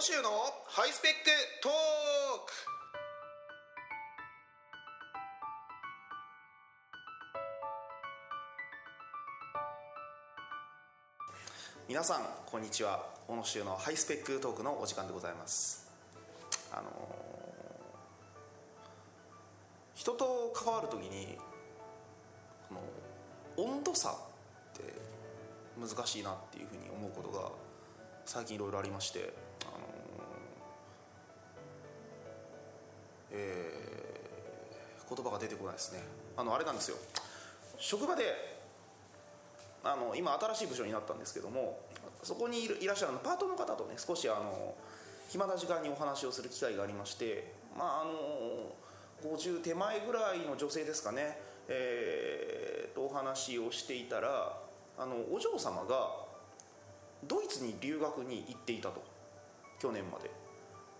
野州のハイスペックトーク。皆さんこんにちは。小野州のハイスペックトークのお時間でございます。あのー人と関わるときにこの温度差って難しいなっていうふうに思うことが最近いろいろありまして。が出てこないですね。あのあれなんですよ。職場であの今新しい部署になったんですけどもそこにいるいらっしゃるパートの方とね少しあの暇な時間にお話をする機会がありましてまああの50手前ぐらいの女性ですかね、えーとお話をしていたらあのお嬢様がドイツに留学に行っていたと。去年まで。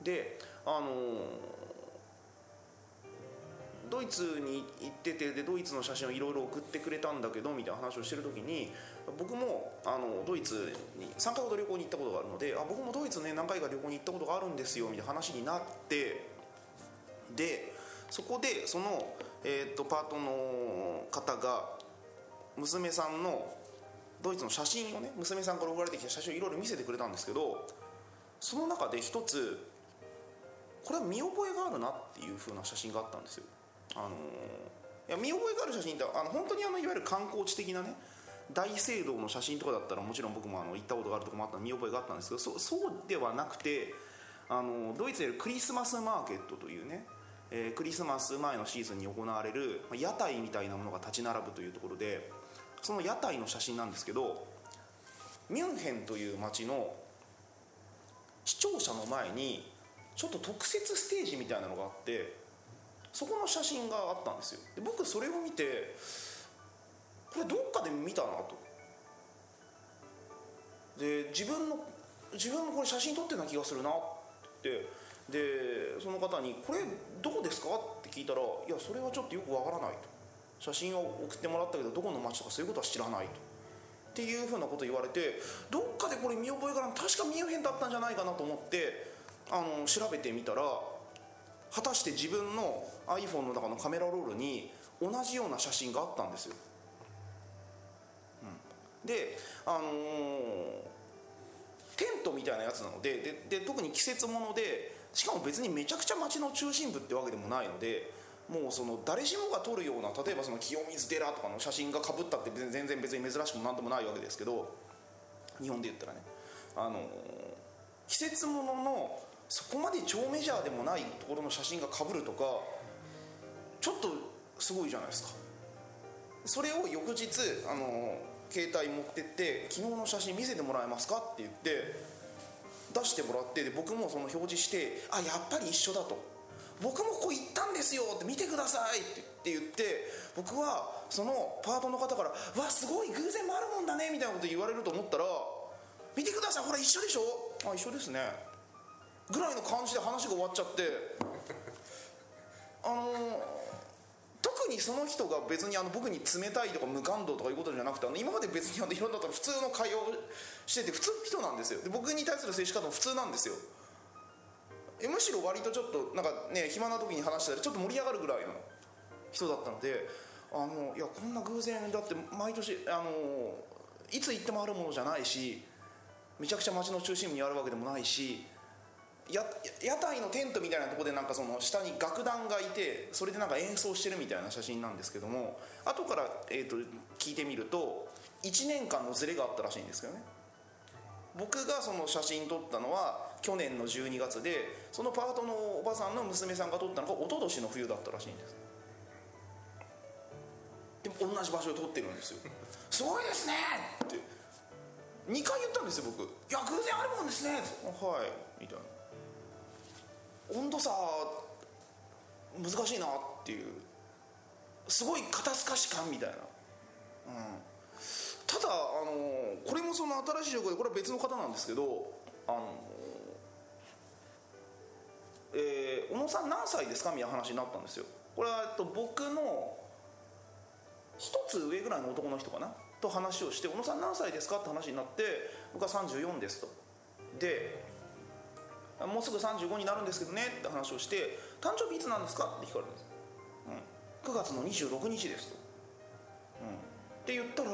であのドイツに行っててでドイツの写真をいろいろ送ってくれたんだけどみたいな話をしてる時に僕もあのドイツに3回ほど旅行に行ったことがあるのであ僕もドイツね何回か旅行に行ったことがあるんですよみたいな話になってでそこでその、えー、とパートの方が娘さんのドイツの写真をね娘さんから送られてきた写真をいろいろ見せてくれたんですけどその中で一つこれは見覚えがあるなっていう風な写真があったんですよ。あのいや見覚えがある写真ってあの本当にあのいわゆる観光地的なね大聖堂の写真とかだったらもちろん僕もあの行ったことがあるとこもあった見覚えがあったんですけどそそうではなくてあのドイツでクリスマスマーケットというね、えークリスマス前のシーズンに行われる屋台みたいなものが立ち並ぶというところでその屋台の写真なんですけどミュンヘンという街の視聴者の前にちょっと特設ステージみたいなのがあってそこの写真があったんですよ。で僕それを見てこれどっかで見たなと。で自分の自分もこれ写真撮ってるような気がするなって。でその方に「これどこですか?」って聞いたら「いやそれはちょっとよくわからない」と。写真を送ってもらったけどどこの街とかそういうことは知らないと。っていうふうなこと言われてどっかでこれ見覚えが確かミュンヘンだったんじゃないかなと思ってあの調べてみたら果たして自分の iPhone の中のカメラロールに同じような写真があったんですよ、うん。であのーテントみたいなやつなのでで特に季節ものでしかも別にめちゃくちゃ街の中心部ってわけでもないのでもうその誰しもが撮るような例えばその清水寺とかの写真がかぶったって全然別に珍しくもなんともないわけですけど日本で言ったらねあのー季節もののそこまで超メジャーでもないところの写真がかぶるとかちょっとすごいじゃないですかそれを翌日あの携帯持ってって「昨日の写真見せてもらえますか?」って言って出してもらってで僕もその表示して「あやっぱり一緒だ」と「僕もここ行ったんですよ」って見てくださいって言って僕はそのパートの方から「わすごい偶然もあるもんだね」みたいなこと言われると思ったら「見てくださいほら一緒でしょ?」あ一緒ですねぐらいの感じで話が終わっちゃってあの特にその人が別にあの僕に冷たいとか無感動とかいうことじゃなくてあの今まで別にあのいろんな普通の会話をしてて普通の人なんですよ。で僕に対する接し方も普通なんですよ。むしろ割とちょっとなんかね暇な時に話したらちょっと盛り上がるぐらいの人だったのであのいやこんな偶然だって毎年あのいつ行ってもあるものじゃないしめちゃくちゃ街の中心部にあるわけでもないしや屋台のテントみたいなところでなんかその下に楽団がいてそれでなんか演奏してるみたいな写真なんですけども後から、えー、と聞いてみると1年間のズレがあったらしいんですけどね。僕がその写真撮ったのは去年の12月でそのパートのおばさんの娘さんが撮ったのが一昨年の冬だったらしいんです。でも同じ場所で撮ってるんですよ。すごいですねって。2回言ったんですよ僕「いや偶然あるもんですね」はい。みたいな温度差難しいなっていうすごい肩透かし感みたいな、うん、ただあのこれもその新しい情報でこれは別の方なんですけどあのえー小野さん何歳ですかみたいな話になったんですよ。これはえっと僕の一つ上ぐらいの男の人かな？と話をして「小野さん何歳ですか?」って話になって僕は34ですと。でもうすぐ35になるんですけどねって話をして「誕生日いつなんですか?」って聞かれるんです、うん、9月の26日ですと、うん、って言ったら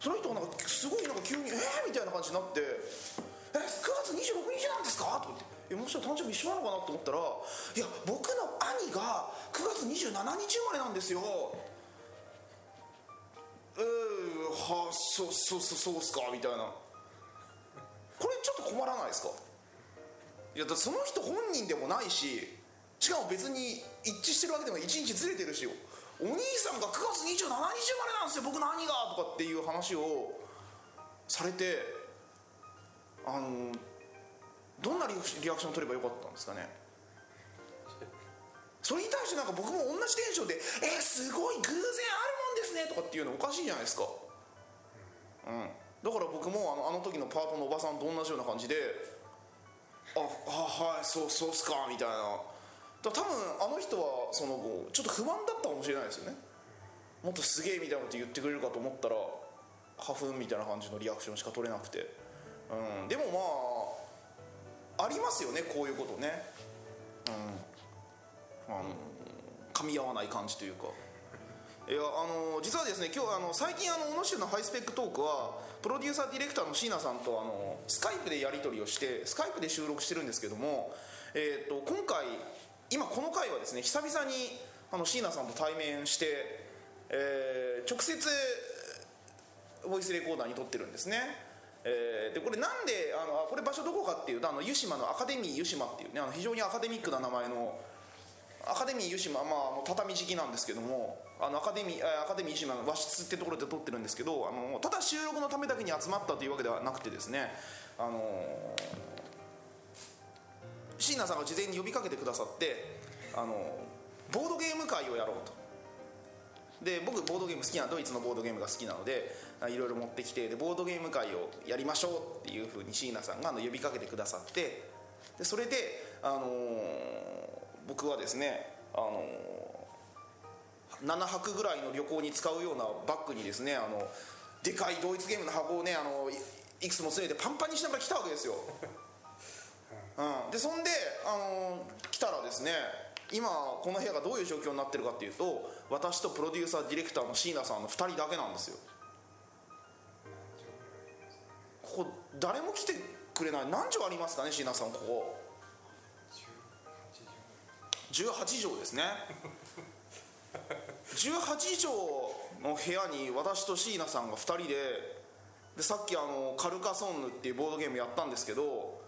その人がなんかすごいなんか急に「えー!」みたいな感じになって「え9月26日なんですか?」とかって「もしかしたら誕生日一緒なのかな?」と思ったら「いや僕の兄が9月27日生まれなんですよ」えー、はあそうそうそうそうっすか？みたいなこれちょっと困らないですか？いやその人本人でもないししかも別に一致してるわけでも1日ずれてるしお兄さんが9月27日生まれなんですよ僕の兄がとかっていう話をされてあのどんなリアクション取ればよかったんですかね？それに対してなんか僕も同じテンションで「え、すごい偶然あるもんですね」とかっていうのおかしいじゃないですか。うん。だから僕もあのあの時のパートのおばさんと同じような感じで「ああはいそうそうっすか」みたいな。多分あの人はそのちょっと不満だったかもしれないですよね。もっとすげえみたいなこと言ってくれるかと思ったら花粉みたいな感じのリアクションしか取れなくて、うん、でもまあありますよねこういうことね。うん。あの噛み合わない感じというか。いやあの実はですね今日あの最近あの小野州のハイスペックトークはプロデューサーディレクターの椎名さんとあのスカイプでやり取りをしてスカイプで収録してるんですけども、えーと、今回今この回はですね久々にあの椎名さんと対面して、えー、直接ボイスレコーダーに撮ってるんですね、えー、でこれなんであのこれ場所どこかっていうとあの湯島のアカデミー湯島っていうねあの非常にアカデミックな名前のアカデミー湯島、まあ、もう畳敷きなんですけどもあのアカデミーアカデミー湯島の和室ってところで撮ってるんですけどあのただ収録のためだけに集まったというわけではなくてですねあの椎名さんが事前に呼びかけてくださってあのボードゲーム会をやろうと。で僕ボードゲーム好きなドイツのボードゲームが好きなのでいろいろ持ってきてでボードゲーム会をやりましょうっていうふうに椎名さんがあの呼びかけてくださってでそれで、あの僕はですね、あの7泊ぐらいの旅行に使うようなバッグにですねあのでかいドイツゲームの箱をねあのいくつも詰めてパンパンにしながら来たわけですよ、うん、でそんで、あの来たらですね今この部屋がどういう状況になってるかっていうと私とプロデューサーディレクターの椎名さんの2人だけなんですよ。ここ誰も来てくれない。何畳ありますかね椎名さんここ18畳ですね。18畳の部屋に私と椎名さんが2人ででさっきあのカルカソンヌっていうボードゲームやったんですけど、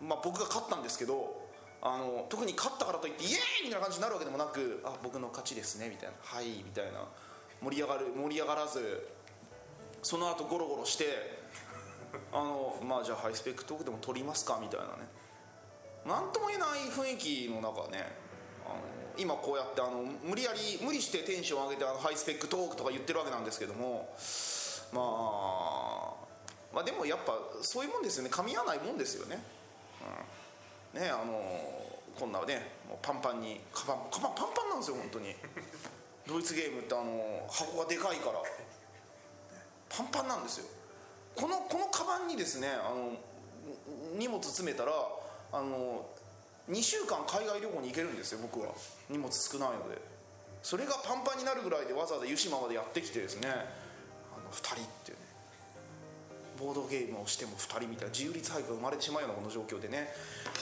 まあ、僕が勝ったんですけどあの特に勝ったからといってイエーイ!みたいな感じになるわけでもなくあ僕の勝ちですねみたいなはいみたいな盛り上がる盛り上がらずその後ゴロゴロしてあのまあじゃあハイスペックトークでも撮りますかみたいなね。何とも言えない雰囲気の中ねあの今こうやってあの無理やり無理してテンション上げてあのハイスペックトークとか言ってるわけなんですけどもまあまあでもやっぱそういうもんですよね。噛み合わないもんですよね、うん、ねあのこんなねもうパンパンにカバンカバンパンパンなんですよ本当に。ドイツゲームってあの箱がでかいから。パンパンなんですよ。このこのカバンにですねあの荷物詰めたらあの2週間海外旅行に行けるんですよ僕は。荷物少ないので。それがパンパンになるぐらいでわざわざ湯島までやってきてですね。あの2人っていうね。ボードゲームをしても2人みたいな自由律俳句が生まれてしまうようなこの状況でね。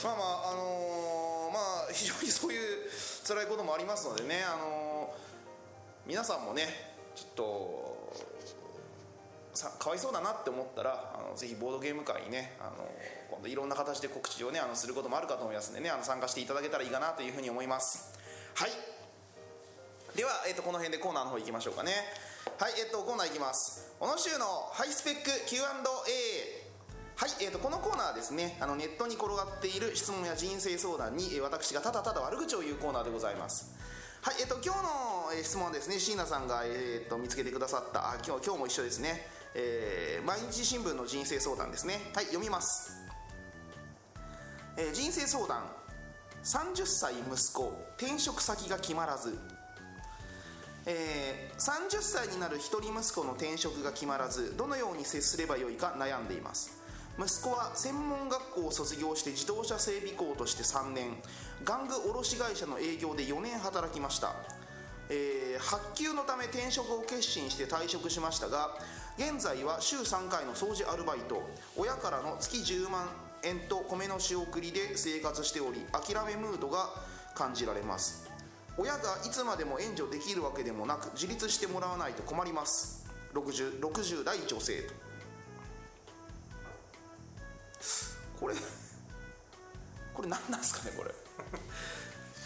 まあまああのー、まあ非常にそういう辛いこともありますのでねあのー、皆さんもねちょっとさかわいそうだなって思ったらあのぜひボードゲーム会にねあの今度いろんな形で告知をねあのすることもあるかと思いますんでねあの参加していただけたらいいかなというふうに思います。はい。では、えーと、この辺でコーナーの方行きましょうかね。はいえっ、ー、とコーナー行きます。小野州のハイスペック Q&A はい、えーと、このコーナーはですねあのネットに転がっている質問や人生相談に、えー、私がただただ悪口を言うコーナーでございます。はいえっ、ー、と今日の、え、質問はですね椎名さんが、えー、と見つけてくださった。あ今日今日も一緒ですね。えー、毎日新聞の人生相談ですね。はい読みます、えー、人生相談。30歳息子転職先が決まらず。えー、30歳になる一人息子の転職が決まらずどのように接すればよいか悩んでいます。息子は専門学校を卒業して自動車整備工として3年。玩具卸会社の営業で4年働きました、えー発給のため転職を決心して退職しましたが現在は週3回の掃除アルバイト。親からの月10万円と米の仕送りで生活しており諦めムードが感じられます。親がいつまでも援助できるわけでもなく自立してもらわないと困ります。60, 60代女性と。これこれ何なんですかねこれ。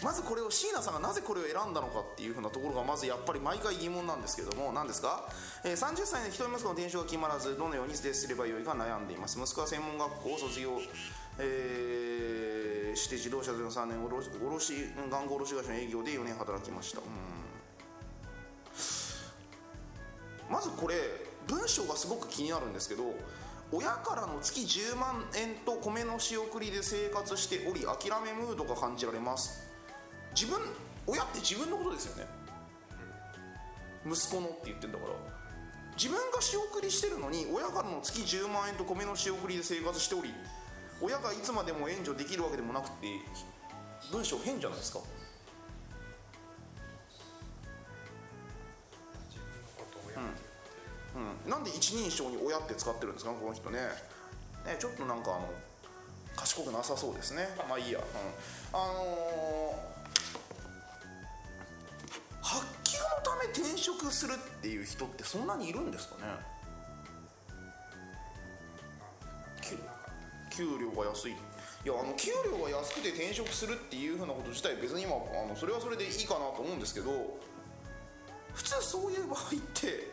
まずこれを椎名さんがなぜこれを選んだのかっていうふうなところがまずやっぱり毎回疑問なんですけども何ですか、えー30歳で一人息子の転職が決まらずどのように接すればよいか悩んでいます。息子は専門学校を卒業、えーして自動車での3年卸卸玩具卸会社の営業で4年働きました。うん。まずこれ文章がすごく気になるんですけど親からの月10万円と米の仕送りで生活しており諦めムードが感じられます。自分親って自分のことですよね。息子のって言ってんだから。自分が仕送りしてるのに親からの月10万円と米の仕送りで生活しており親がいつまでも援助できるわけでもなくて文章変じゃないですか。うん、なんで一人称に親って使ってるんですか？この人ね。ねちょっとなんかあの賢くなさそうですね。まあいいや、うん、あのーするっていう人ってそんなにいるんですかね？給料が。安い。いやあの給料が安くて転職するっていうふうなこと自体別に今あのそれはそれでいいかなと思うんですけど普通そういう場合って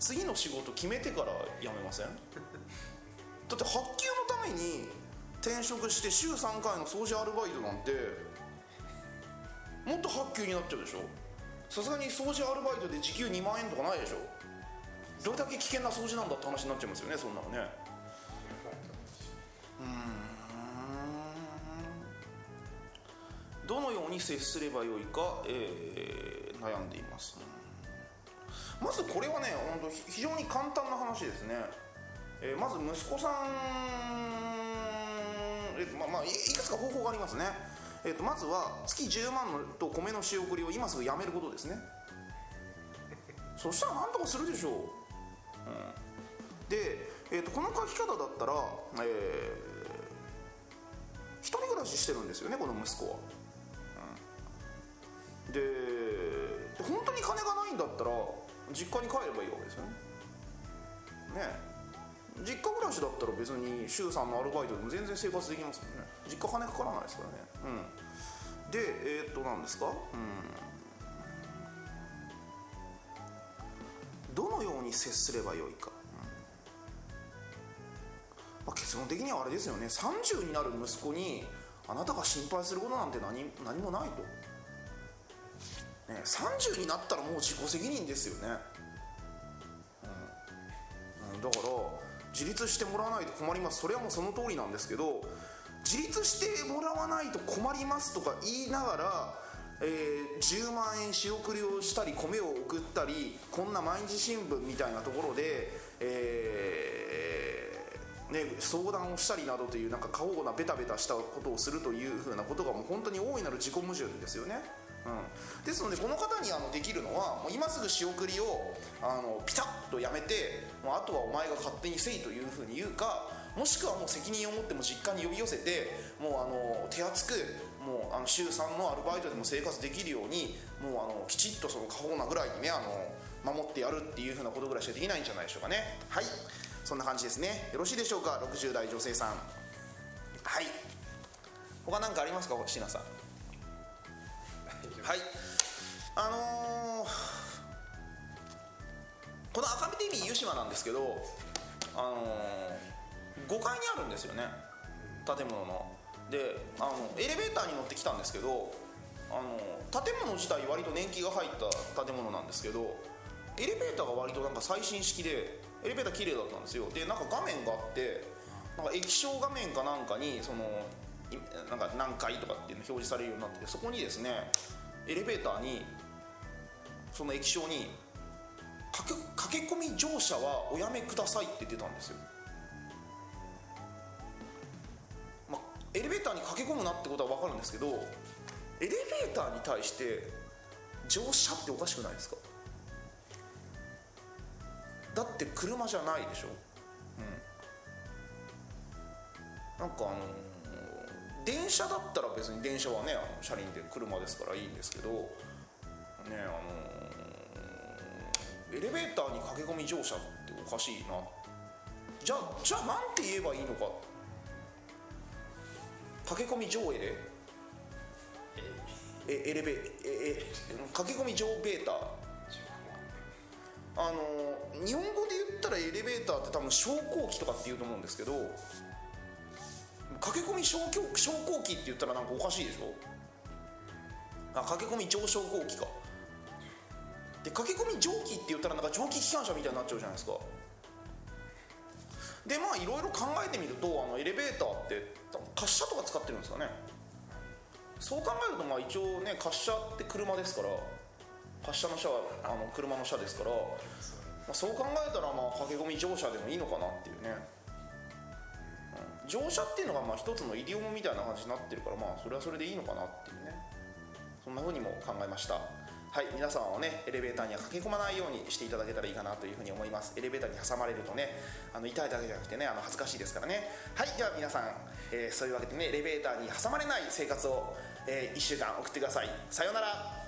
次の仕事決めてから辞めません？だって発給のために転職して週3回の掃除アルバイトなんてもっと発給になっちゃうでしょ？さすがに掃除アルバイトで時給2万円とかないでしょ？どれだけ危険な掃除なんだって話になっちゃいますよねそんなのね。どのように接すればよいか、えー悩んでいます、まずこれはね本当ひ非常に簡単な話ですね、えーまず息子さん、えーまあまあ、いいくつか方法がありますね、えー、とまずは月10万のと米の仕送りを今すぐやめることですね。そしたら何とかするでしょう、うん、で、えー、とこの書き方だったら、えー一人暮らししてるんですよねこの息子は、うん。でで本当に金がないんだったら実家に帰ればいいわけですよね。ねえ。実家暮らしだったら別に週3のアルバイトでも全然生活できますもんね。実家金かからないですからね。うん。でえーっと何ですか？うん。どのように接すればよいか、まあ、結論的にはあれですよね。30になる息子にあなたが心配することなんて何何もないと、ね、30になったらもう自己責任ですよね、うん、だから自立してもらわないと困りますそれはもうその通りなんですけど自立してもらわないと困りますとか言いながら、えー10万円仕送りをしたり米を送ったりこんな毎日新聞みたいなところで、えーね、相談をしたりなどというなんか過保護なベタベタしたことをするというふうなことがもう本当に大いなる自己矛盾ですよね。うん、ですのでこの方にあのできるのはもう今すぐ仕送りをあのピタッとやめてもうあとはお前が勝手にせいというふうに言うかもしくはもう責任を持っても実家に呼び寄せてもうあの手厚くもうあの週3のアルバイトでも生活できるようにもうあのきちっとその過保護なぐらいにねあの守ってやるっていうふうなことぐらいしかできないんじゃないでしょうかね。はい。そんな感じですね。よろしいでしょうか？60代女性さん。はい。他何かありますか？椎名さん。はい。あのーこの赤身 TV 湯島なんですけどあのー5階にあるんですよね。建物の。であのエレベーターに乗ってきたんですけどあの建物自体割と年季が入った建物なんですけどエレベーターが割となんか最新式でエレベーター綺麗だったんですよ。でなんか画面があってなんか液晶画面かなんかにそのなんか何階とかっていうの表示されるようになっててそこにですねエレベーターにその液晶に駆け駆け込み乗車はおやめくださいって出たんですよ。まエレベーターに駆け込むなってことは分かるんですけどエレベーターに対して乗車っておかしくないですか？だって車じゃないでしょ、うん、なんかあのー電車だったら別に電車はねあの車輪で車ですからいいんですけどねあのーエレベーターに駆け込み乗車っておかしいな。じゃあじゃあなんて言えばいいのか。駆け込み上エレえエレベええ駆け込み上ベータあの日本語で言ったらエレベーターって多分昇降機とかって言うと思うんですけど駆け込み昇降昇降機って言ったらなんかおかしいでしょ？あ駆け込み上昇降機か。で駆け込み蒸気って言ったらなんか蒸気機関車みたいになっちゃうじゃないですか。でまあいろいろ考えてみるとあのエレベーターって多分滑車とか使ってるんですかね。そう考えるとまあ一応ね滑車って車ですから滑車の車はあの車の車ですから、まあ、そう考えたらまあ駆け込み乗車でもいいのかなっていうね、乗車っていうのがまあ一つのイディオムみたいな感じになってるからまあそれはそれでいいのかなっていうね。そんな風にも考えました。はい皆さんはねエレベーターには駆け込まないようにしていただけたらいいかなというふうに思います。エレベーターに挟まれるとねあの痛いだけじゃなくてねあの恥ずかしいですからね。はいじゃあ皆さん、えーそういうわけでねエレベーターに挟まれない生活を、え1週間送ってください。さようなら。